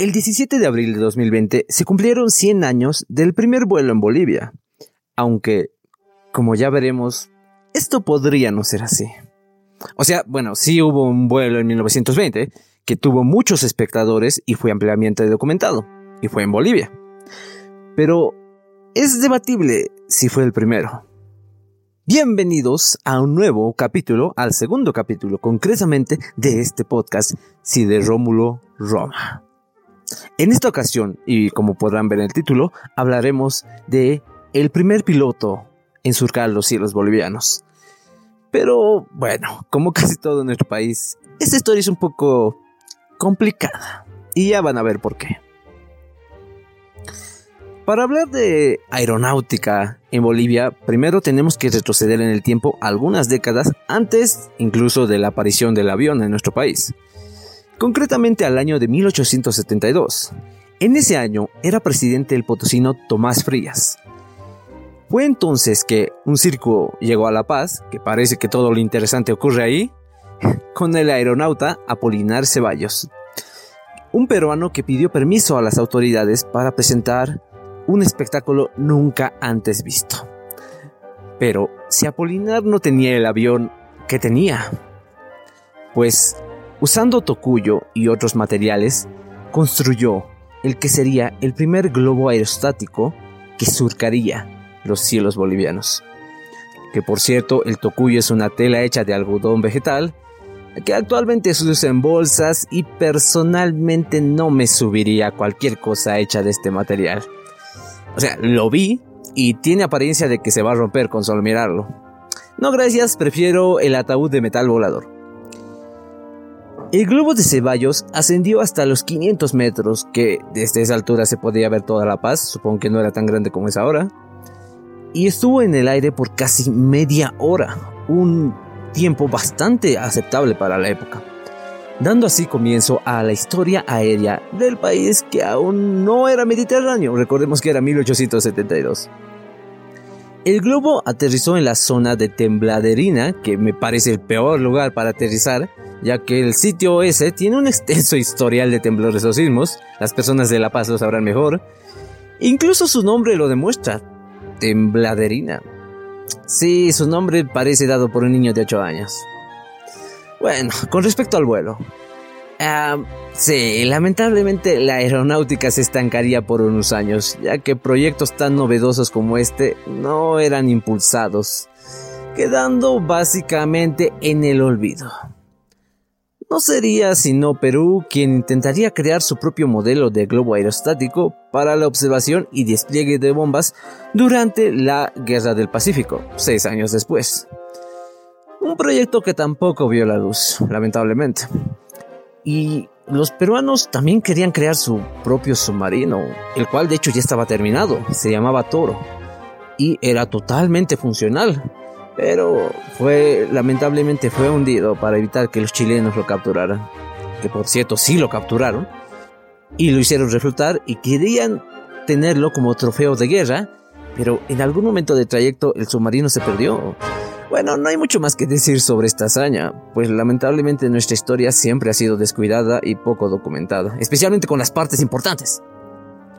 El 17 de abril de 2020 se cumplieron 100 años del primer vuelo en Bolivia, aunque, como ya veremos, esto podría no ser así. O sea, bueno, sí hubo un vuelo en 1920 que tuvo muchos espectadores y fue ampliamente documentado, y fue en Bolivia. Pero es debatible si fue el primero. Bienvenidos a un nuevo capítulo, al segundo capítulo concretamente de este podcast, Si de Rómulo Roma. En esta ocasión, y como podrán ver en el título, hablaremos de el primer piloto en surcar los cielos bolivianos. Pero bueno, como casi todo en nuestro país, esta historia es un poco complicada. Y ya van a ver por qué. Para hablar de aeronáutica en Bolivia, primero tenemos que retroceder en el tiempo algunas décadas antes incluso de la aparición del avión en nuestro país concretamente al año de 1872. En ese año era presidente el potosino Tomás Frías. Fue entonces que un circo llegó a La Paz, que parece que todo lo interesante ocurre ahí, con el aeronauta Apolinar Ceballos, un peruano que pidió permiso a las autoridades para presentar un espectáculo nunca antes visto. Pero si Apolinar no tenía el avión, ¿qué tenía? Pues Usando tocuyo y otros materiales, construyó el que sería el primer globo aerostático que surcaría los cielos bolivianos. Que por cierto, el tocuyo es una tela hecha de algodón vegetal que actualmente se usa en bolsas y personalmente no me subiría a cualquier cosa hecha de este material. O sea, lo vi y tiene apariencia de que se va a romper con solo mirarlo. No gracias, prefiero el ataúd de metal volador. El globo de Ceballos ascendió hasta los 500 metros, que desde esa altura se podía ver toda La Paz, supongo que no era tan grande como es ahora, y estuvo en el aire por casi media hora, un tiempo bastante aceptable para la época, dando así comienzo a la historia aérea del país que aún no era mediterráneo, recordemos que era 1872. El globo aterrizó en la zona de Tembladerina, que me parece el peor lugar para aterrizar, ya que el sitio ese tiene un extenso historial de temblores o sismos, las personas de La Paz lo sabrán mejor. Incluso su nombre lo demuestra, Tembladerina. Sí, su nombre parece dado por un niño de 8 años. Bueno, con respecto al vuelo. Ah, sí, lamentablemente la aeronáutica se estancaría por unos años, ya que proyectos tan novedosos como este no eran impulsados, quedando básicamente en el olvido. No sería sino Perú quien intentaría crear su propio modelo de globo aerostático para la observación y despliegue de bombas durante la Guerra del Pacífico, seis años después. Un proyecto que tampoco vio la luz, lamentablemente. Y los peruanos también querían crear su propio submarino, el cual de hecho ya estaba terminado, se llamaba Toro, y era totalmente funcional pero fue lamentablemente fue hundido para evitar que los chilenos lo capturaran, que por cierto sí lo capturaron y lo hicieron reflotar y querían tenerlo como trofeo de guerra, pero en algún momento del trayecto el submarino se perdió. Bueno, no hay mucho más que decir sobre esta hazaña, pues lamentablemente nuestra historia siempre ha sido descuidada y poco documentada, especialmente con las partes importantes.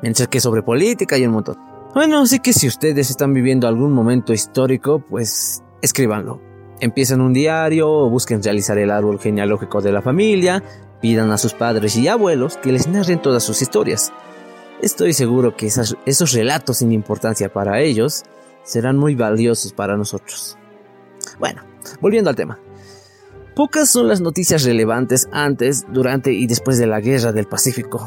Mientras que sobre política hay un montón. Bueno, así que si ustedes están viviendo algún momento histórico, pues escríbanlo. Empiecen un diario o busquen realizar el árbol genealógico de la familia, pidan a sus padres y abuelos que les narren todas sus historias. Estoy seguro que esos relatos sin importancia para ellos serán muy valiosos para nosotros. Bueno, volviendo al tema. Pocas son las noticias relevantes antes, durante y después de la Guerra del Pacífico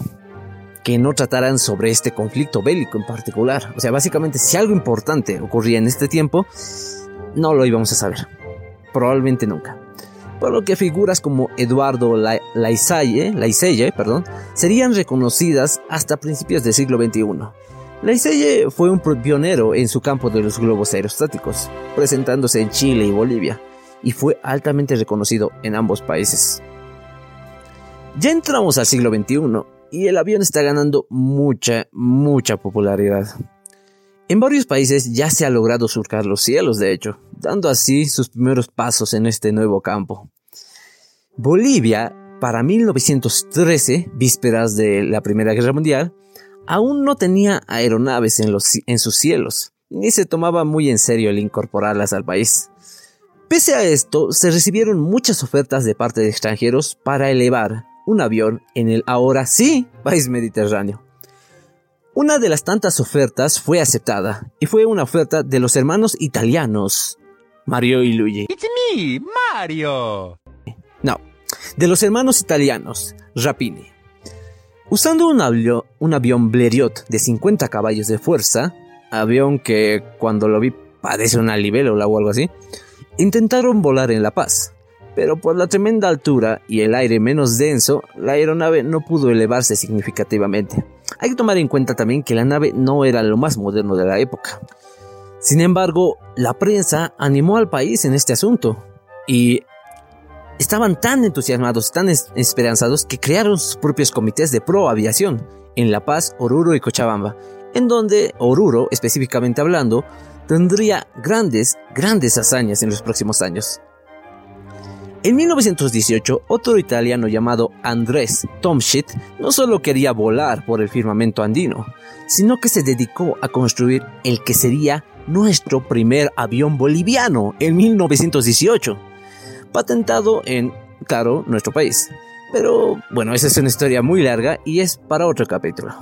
que no trataran sobre este conflicto bélico en particular. O sea, básicamente si algo importante ocurría en este tiempo, no lo íbamos a saber. Probablemente nunca. Por lo que figuras como Eduardo Laiselle, perdón, serían reconocidas hasta principios del siglo XXI. Laiselle fue un pionero en su campo de los globos aerostáticos, presentándose en Chile y Bolivia, y fue altamente reconocido en ambos países. Ya entramos al siglo XXI y el avión está ganando mucha, mucha popularidad. En varios países ya se ha logrado surcar los cielos, de hecho, dando así sus primeros pasos en este nuevo campo. Bolivia para 1913, vísperas de la Primera Guerra Mundial, aún no tenía aeronaves en, los, en sus cielos, ni se tomaba muy en serio el incorporarlas al país. Pese a esto, se recibieron muchas ofertas de parte de extranjeros para elevar un avión en el ahora sí país mediterráneo. Una de las tantas ofertas fue aceptada, y fue una oferta de los hermanos italianos, Mario y Luigi. It's me, Mario. No, de los hermanos italianos, Rapini. Usando un, avión, un avión de 50 caballos de fuerza, avión que cuando lo vi parece una libélula o algo así, intentaron volar en La Paz, pero por la tremenda altura y el aire menos denso, la aeronave no pudo elevarse significativamente. Hay que tomar en cuenta también que la nave no era lo más moderno de la época. Sin embargo, la prensa animó al país en este asunto y estaban tan entusiasmados, tan esperanzados que crearon sus propios comités de pro aviación en La Paz, Oruro y Cochabamba, en donde Oruro, específicamente hablando, tendría grandes, grandes hazañas en los próximos años. En 1918, otro italiano llamado Andrés Tomschit no solo quería volar por el firmamento andino, sino que se dedicó a construir el que sería nuestro primer avión boliviano en 1918, patentado en, claro, nuestro país. Pero bueno, esa es una historia muy larga y es para otro capítulo.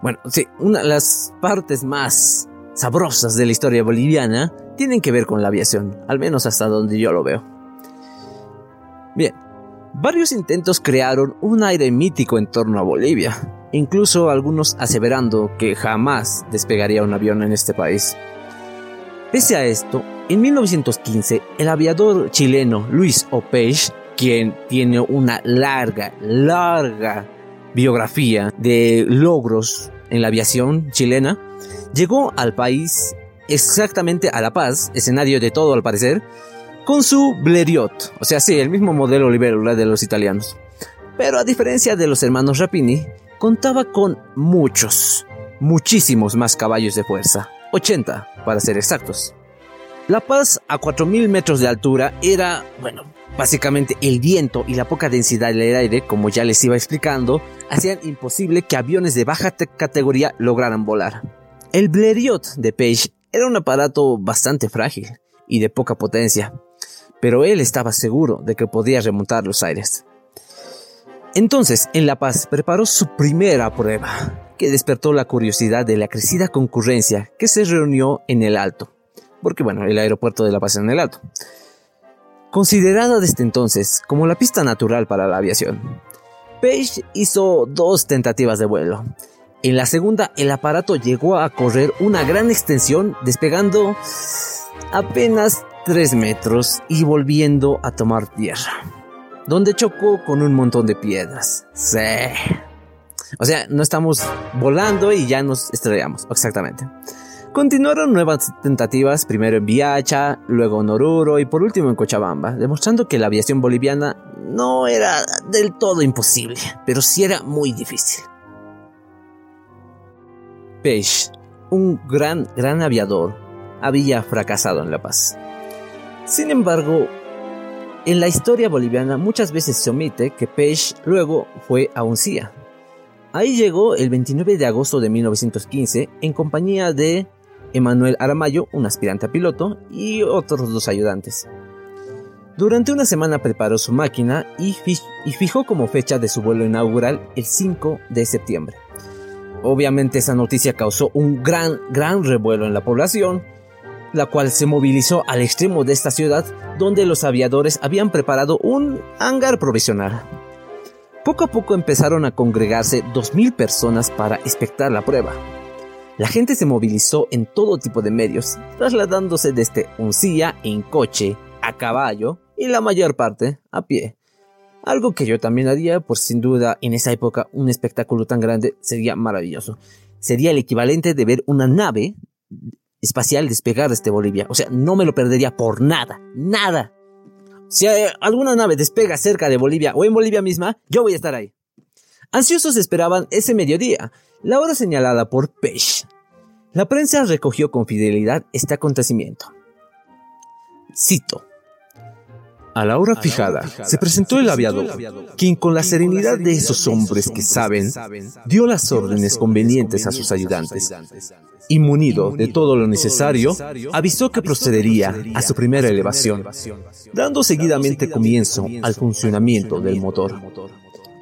Bueno, sí, una de las partes más sabrosas de la historia boliviana tienen que ver con la aviación, al menos hasta donde yo lo veo. Bien, varios intentos crearon un aire mítico en torno a Bolivia, incluso algunos aseverando que jamás despegaría un avión en este país. Pese a esto, en 1915 el aviador chileno Luis Opech, quien tiene una larga, larga biografía de logros en la aviación chilena, llegó al país exactamente a La Paz, escenario de todo al parecer, con su Blériot, o sea, sí, el mismo modelo libélula de los italianos. Pero a diferencia de los hermanos Rapini, contaba con muchos, muchísimos más caballos de fuerza, 80 para ser exactos. La Paz a 4.000 metros de altura era, bueno, básicamente el viento y la poca densidad del aire, como ya les iba explicando, hacían imposible que aviones de baja categoría lograran volar. El Blériot de Page era un aparato bastante frágil y de poca potencia, pero él estaba seguro de que podía remontar los aires. Entonces, en La Paz preparó su primera prueba, que despertó la curiosidad de la crecida concurrencia que se reunió en el Alto, porque bueno, el aeropuerto de La Paz en el Alto, considerada desde entonces como la pista natural para la aviación. Page hizo dos tentativas de vuelo. En la segunda, el aparato llegó a correr una gran extensión, despegando apenas 3 metros y volviendo a tomar tierra donde chocó con un montón de piedras. Sí. O sea, no estamos volando y ya nos estrellamos, exactamente. Continuaron nuevas tentativas, primero en Viacha, luego en Oruro y por último en Cochabamba, demostrando que la aviación boliviana no era del todo imposible, pero sí era muy difícil. Page, un gran, gran aviador, había fracasado en La Paz. Sin embargo, en la historia boliviana muchas veces se omite que Page luego fue a Uncía. Ahí llegó el 29 de agosto de 1915 en compañía de Emanuel Aramayo, un aspirante a piloto, y otros dos ayudantes. Durante una semana preparó su máquina y, y, fijó como fecha de su vuelo inaugural el 5 de septiembre. Obviamente esa noticia causó un gran, gran revuelo en la población, la cual se movilizó al extremo de esta ciudad donde los aviadores habían preparado un hangar provisional. Poco a poco empezaron a congregarse 2.000 personas para espectar la prueba. La gente se movilizó en todo tipo de medios, trasladándose desde Uncía en coche, a caballo y la mayor parte a pie. Algo que yo también haría, por sin duda en esa época un espectáculo tan grande sería maravilloso. Sería el equivalente de ver una nave espacial despegar desde Bolivia. O sea, no me lo perdería por nada, nada. Si alguna nave despega cerca de Bolivia o en Bolivia misma, yo voy a estar ahí. Ansiosos esperaban ese mediodía, la hora señalada por Pech. La prensa recogió con fidelidad este acontecimiento. Cito. A la hora fijada, se presentó el aviador, quien con la serenidad de esos hombres que saben, dio las órdenes convenientes a sus ayudantes. Y munido de todo lo necesario, avisó que procedería a su primera elevación, dando seguidamente comienzo al funcionamiento del motor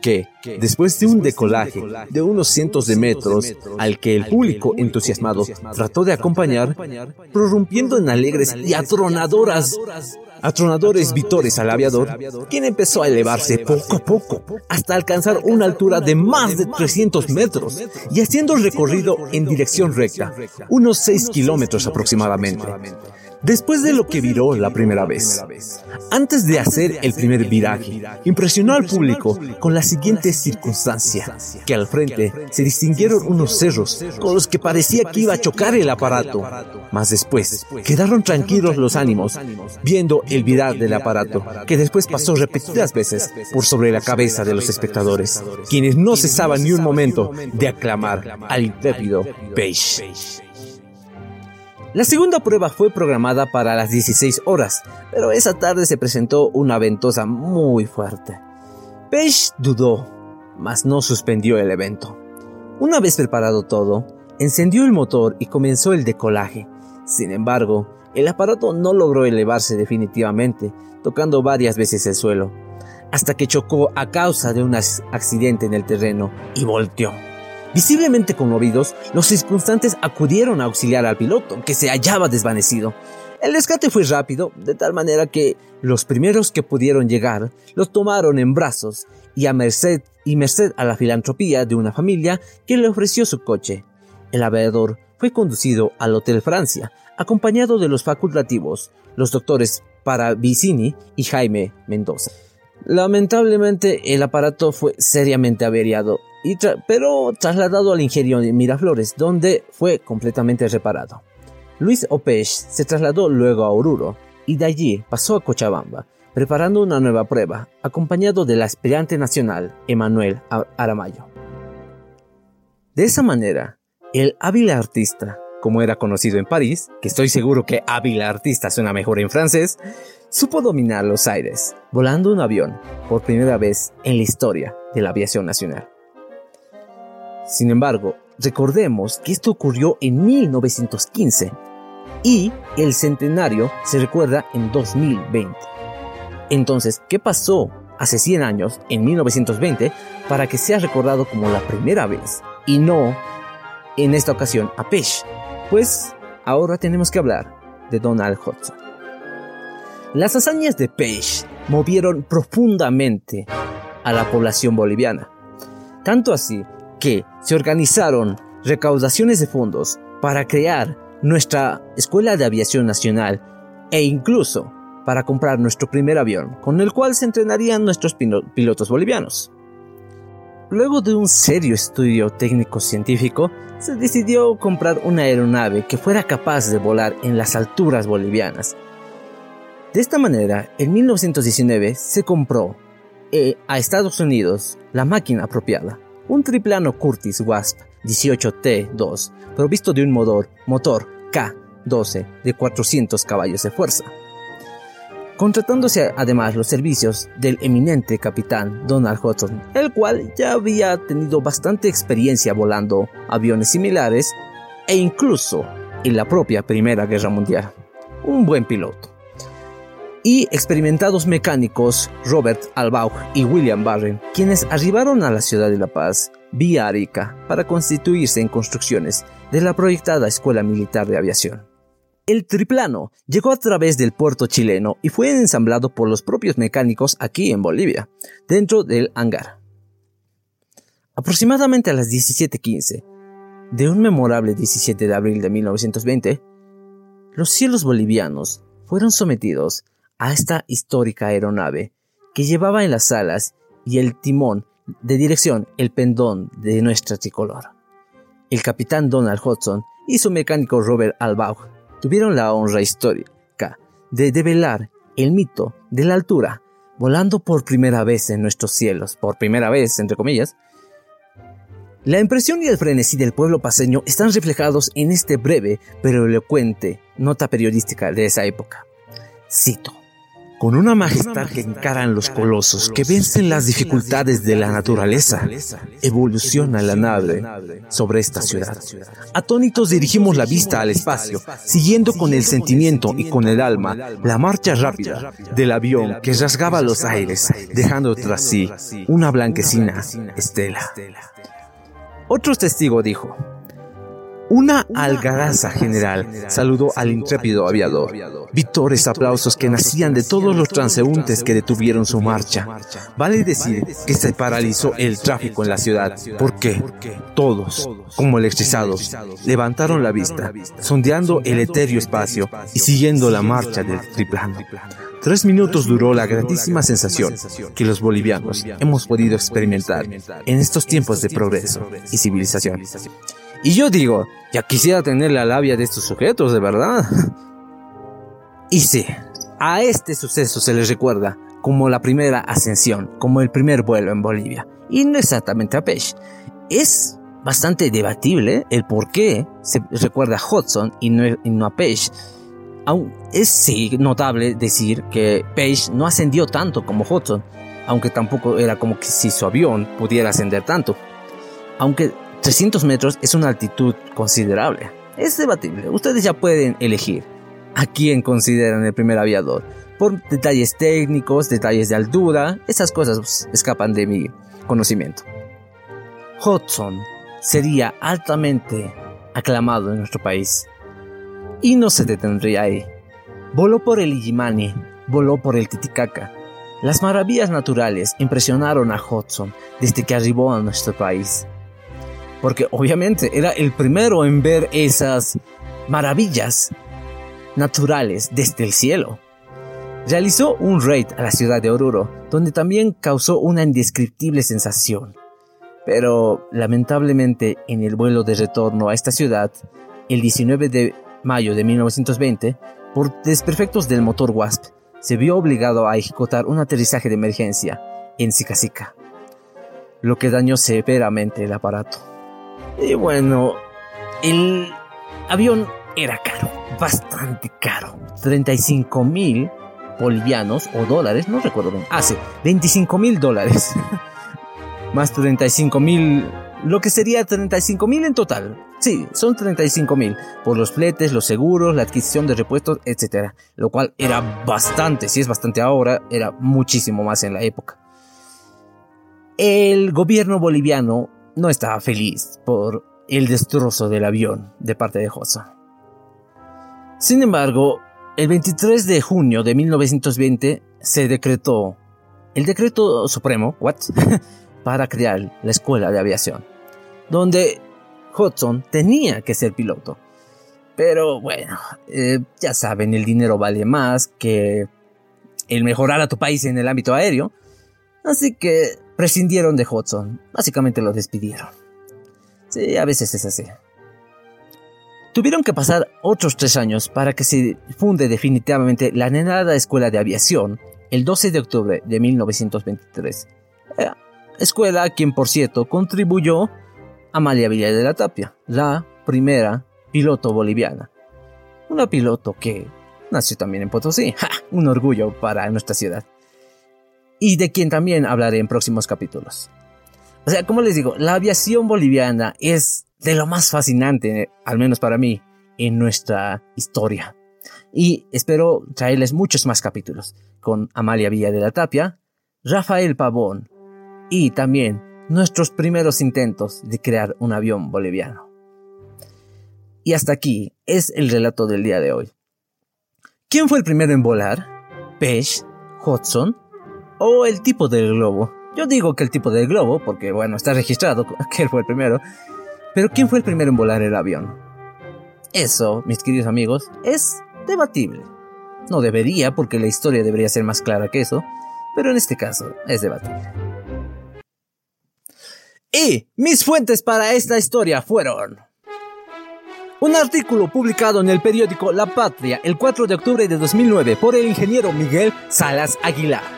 que, después de un decolaje de unos cientos de metros al que el público entusiasmado trató de acompañar, prorrumpiendo en alegres y atronadoras atronadores vitores al aviador, quien empezó a elevarse poco a poco hasta alcanzar una altura de más de 300 metros y haciendo el recorrido en dirección recta, unos 6 kilómetros aproximadamente después de lo que viró la primera vez. Antes de hacer el primer viraje, impresionó al público con la siguiente circunstancia, que al frente se distinguieron unos cerros con los que parecía que iba a chocar el aparato. Mas después quedaron tranquilos los ánimos viendo el virar del aparato, que después pasó repetidas veces por sobre la cabeza de los espectadores, quienes no cesaban ni un momento de aclamar al intrépido Page. La segunda prueba fue programada para las 16 horas, pero esa tarde se presentó una ventosa muy fuerte. Page dudó, mas no suspendió el evento. Una vez preparado todo, encendió el motor y comenzó el decolaje. Sin embargo, el aparato no logró elevarse definitivamente, tocando varias veces el suelo, hasta que chocó a causa de un accidente en el terreno y volteó. Visiblemente conmovidos, los circunstantes acudieron a auxiliar al piloto, que se hallaba desvanecido. El rescate fue rápido, de tal manera que los primeros que pudieron llegar los tomaron en brazos y a merced y merced a la filantropía de una familia que le ofreció su coche. El aviador fue conducido al Hotel Francia, acompañado de los facultativos, los doctores Paravicini y Jaime Mendoza. Lamentablemente el aparato fue seriamente averiado pero trasladado al ingenio de Miraflores, donde fue completamente reparado. Luis Opech se trasladó luego a Oruro y de allí pasó a Cochabamba, preparando una nueva prueba, acompañado del aspirante nacional Emanuel Aramayo. De esa manera, el hábil artista, como era conocido en París, que estoy seguro que hábil artista suena mejor en francés, supo dominar los aires, volando un avión por primera vez en la historia de la aviación nacional. Sin embargo, recordemos que esto ocurrió en 1915 y el centenario se recuerda en 2020. Entonces, ¿qué pasó hace 100 años, en 1920, para que sea recordado como la primera vez y no en esta ocasión a Pesh? Pues ahora tenemos que hablar de Donald Hudson. Las hazañas de Page movieron profundamente a la población boliviana, tanto así que se organizaron recaudaciones de fondos para crear nuestra Escuela de Aviación Nacional e incluso para comprar nuestro primer avión, con el cual se entrenarían nuestros pilotos bolivianos. Luego de un serio estudio técnico-científico, se decidió comprar una aeronave que fuera capaz de volar en las alturas bolivianas. De esta manera, en 1919 se compró eh, a Estados Unidos la máquina apropiada, un triplano Curtis Wasp 18T2 provisto de un motor, motor K12 de 400 caballos de fuerza. Contratándose además los servicios del eminente capitán Donald Hudson, el cual ya había tenido bastante experiencia volando aviones similares e incluso en la propia Primera Guerra Mundial. Un buen piloto y experimentados mecánicos Robert Albauch y William Barren, quienes arribaron a la ciudad de La Paz vía Arica para constituirse en construcciones de la proyectada Escuela Militar de Aviación. El triplano llegó a través del puerto chileno y fue ensamblado por los propios mecánicos aquí en Bolivia, dentro del hangar. Aproximadamente a las 17:15 de un memorable 17 de abril de 1920, los cielos bolivianos fueron sometidos a esta histórica aeronave que llevaba en las alas y el timón de dirección el pendón de nuestra tricolor. El capitán Donald Hudson y su mecánico Robert Albauch tuvieron la honra histórica de develar el mito de la altura, volando por primera vez en nuestros cielos, por primera vez, entre comillas. La impresión y el frenesí del pueblo paseño están reflejados en este breve pero elocuente nota periodística de esa época. Cito. Con una majestad que encaran los colosos, que vencen las dificultades de la naturaleza, evoluciona la nave sobre esta ciudad. Atónitos dirigimos la vista al espacio, siguiendo con el sentimiento y con el alma la marcha rápida del avión que rasgaba los aires, dejando tras sí una blanquecina estela. Otro testigo dijo, una algaraza general saludó al intrépido aviador. Victores aplausos que nacían de todos los transeúntes que detuvieron su marcha. Vale decir que se paralizó el tráfico en la ciudad, porque todos, como electrizados, levantaron la vista, sondeando el etéreo espacio y siguiendo la marcha del triplano. Tres minutos duró la gratísima sensación que los bolivianos hemos podido experimentar en estos tiempos de progreso y civilización. Y yo digo, ya quisiera tener la labia de estos sujetos, de verdad. Y sí, a este suceso se les recuerda como la primera ascensión, como el primer vuelo en Bolivia. Y no exactamente a Page. Es bastante debatible el por qué se recuerda a Hudson y no, a Page. Aún es sí notable decir que Page no ascendió tanto como Hudson, aunque tampoco era como que si su avión pudiera ascender tanto. Aunque 300 metros es una altitud considerable. Es debatible. Ustedes ya pueden elegir a quién consideran el primer aviador. Por detalles técnicos, detalles de altura, esas cosas pues, escapan de mi conocimiento. Hudson sería altamente aclamado en nuestro país. Y no se detendría ahí. Voló por el Illimani, voló por el Titicaca. Las maravillas naturales impresionaron a Hudson desde que arribó a nuestro país porque obviamente era el primero en ver esas maravillas naturales desde el cielo. Realizó un raid a la ciudad de Oruro, donde también causó una indescriptible sensación. Pero lamentablemente en el vuelo de retorno a esta ciudad, el 19 de mayo de 1920, por desperfectos del motor WASP, se vio obligado a ejecutar un aterrizaje de emergencia en Sica, lo que dañó severamente el aparato. Y bueno, el avión era caro, bastante caro. 35 mil bolivianos o dólares, no recuerdo bien. Hace ah, 25 mil dólares. Más 35 mil, lo que sería 35 mil en total. Sí, son 35 mil por los fletes, los seguros, la adquisición de repuestos, etc. Lo cual era bastante, si es bastante ahora, era muchísimo más en la época. El gobierno boliviano no estaba feliz por el destrozo del avión de parte de Hudson. Sin embargo, el 23 de junio de 1920 se decretó el decreto supremo, what, para crear la escuela de aviación, donde Hudson tenía que ser piloto. Pero bueno, eh, ya saben, el dinero vale más que el mejorar a tu país en el ámbito aéreo, así que prescindieron de Hudson, básicamente lo despidieron. Sí, a veces es así. Tuvieron que pasar otros tres años para que se funde definitivamente la anhelada Escuela de Aviación el 12 de octubre de 1923. Eh, escuela a quien, por cierto, contribuyó Amalia Villa de la Tapia, la primera piloto boliviana. Una piloto que nació también en Potosí. Un orgullo para nuestra ciudad y de quien también hablaré en próximos capítulos. O sea, como les digo, la aviación boliviana es de lo más fascinante, al menos para mí, en nuestra historia. Y espero traerles muchos más capítulos con Amalia Villa de la Tapia, Rafael Pavón y también nuestros primeros intentos de crear un avión boliviano. Y hasta aquí es el relato del día de hoy. ¿Quién fue el primero en volar? Page, Hudson, o el tipo del globo. Yo digo que el tipo del globo, porque bueno, está registrado que él fue el primero. Pero ¿quién fue el primero en volar el avión? Eso, mis queridos amigos, es debatible. No debería, porque la historia debería ser más clara que eso, pero en este caso es debatible. Y mis fuentes para esta historia fueron un artículo publicado en el periódico La Patria el 4 de octubre de 2009 por el ingeniero Miguel Salas Aguilar.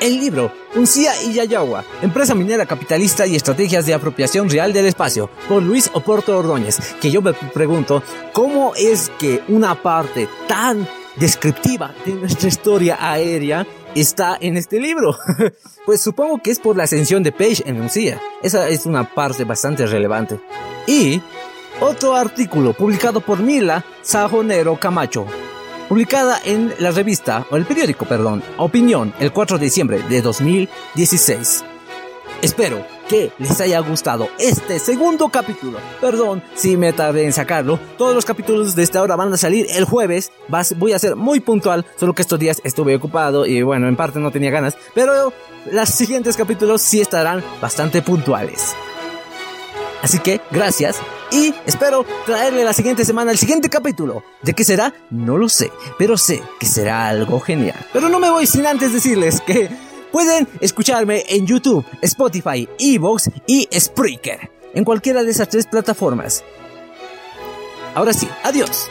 El libro Uncía y Yayagua, empresa minera capitalista y estrategias de apropiación real del espacio, por Luis Oporto Ordóñez, que yo me pregunto, ¿cómo es que una parte tan descriptiva de nuestra historia aérea está en este libro. pues supongo que es por la ascensión de Page en Lucía. Esa es una parte bastante relevante. Y otro artículo publicado por Mila Sajonero Camacho, publicada en la revista, o el periódico, perdón, Opinión, el 4 de diciembre de 2016. Espero que les haya gustado este segundo capítulo. Perdón si me tardé en sacarlo. Todos los capítulos de esta hora van a salir el jueves. voy a ser muy puntual, solo que estos días estuve ocupado y bueno, en parte no tenía ganas. Pero los siguientes capítulos sí estarán bastante puntuales. Así que gracias y espero traerle la siguiente semana el siguiente capítulo. ¿De qué será? No lo sé, pero sé que será algo genial. Pero no me voy sin antes decirles que Pueden escucharme en YouTube, Spotify, Evox y Spreaker, en cualquiera de esas tres plataformas. Ahora sí, adiós.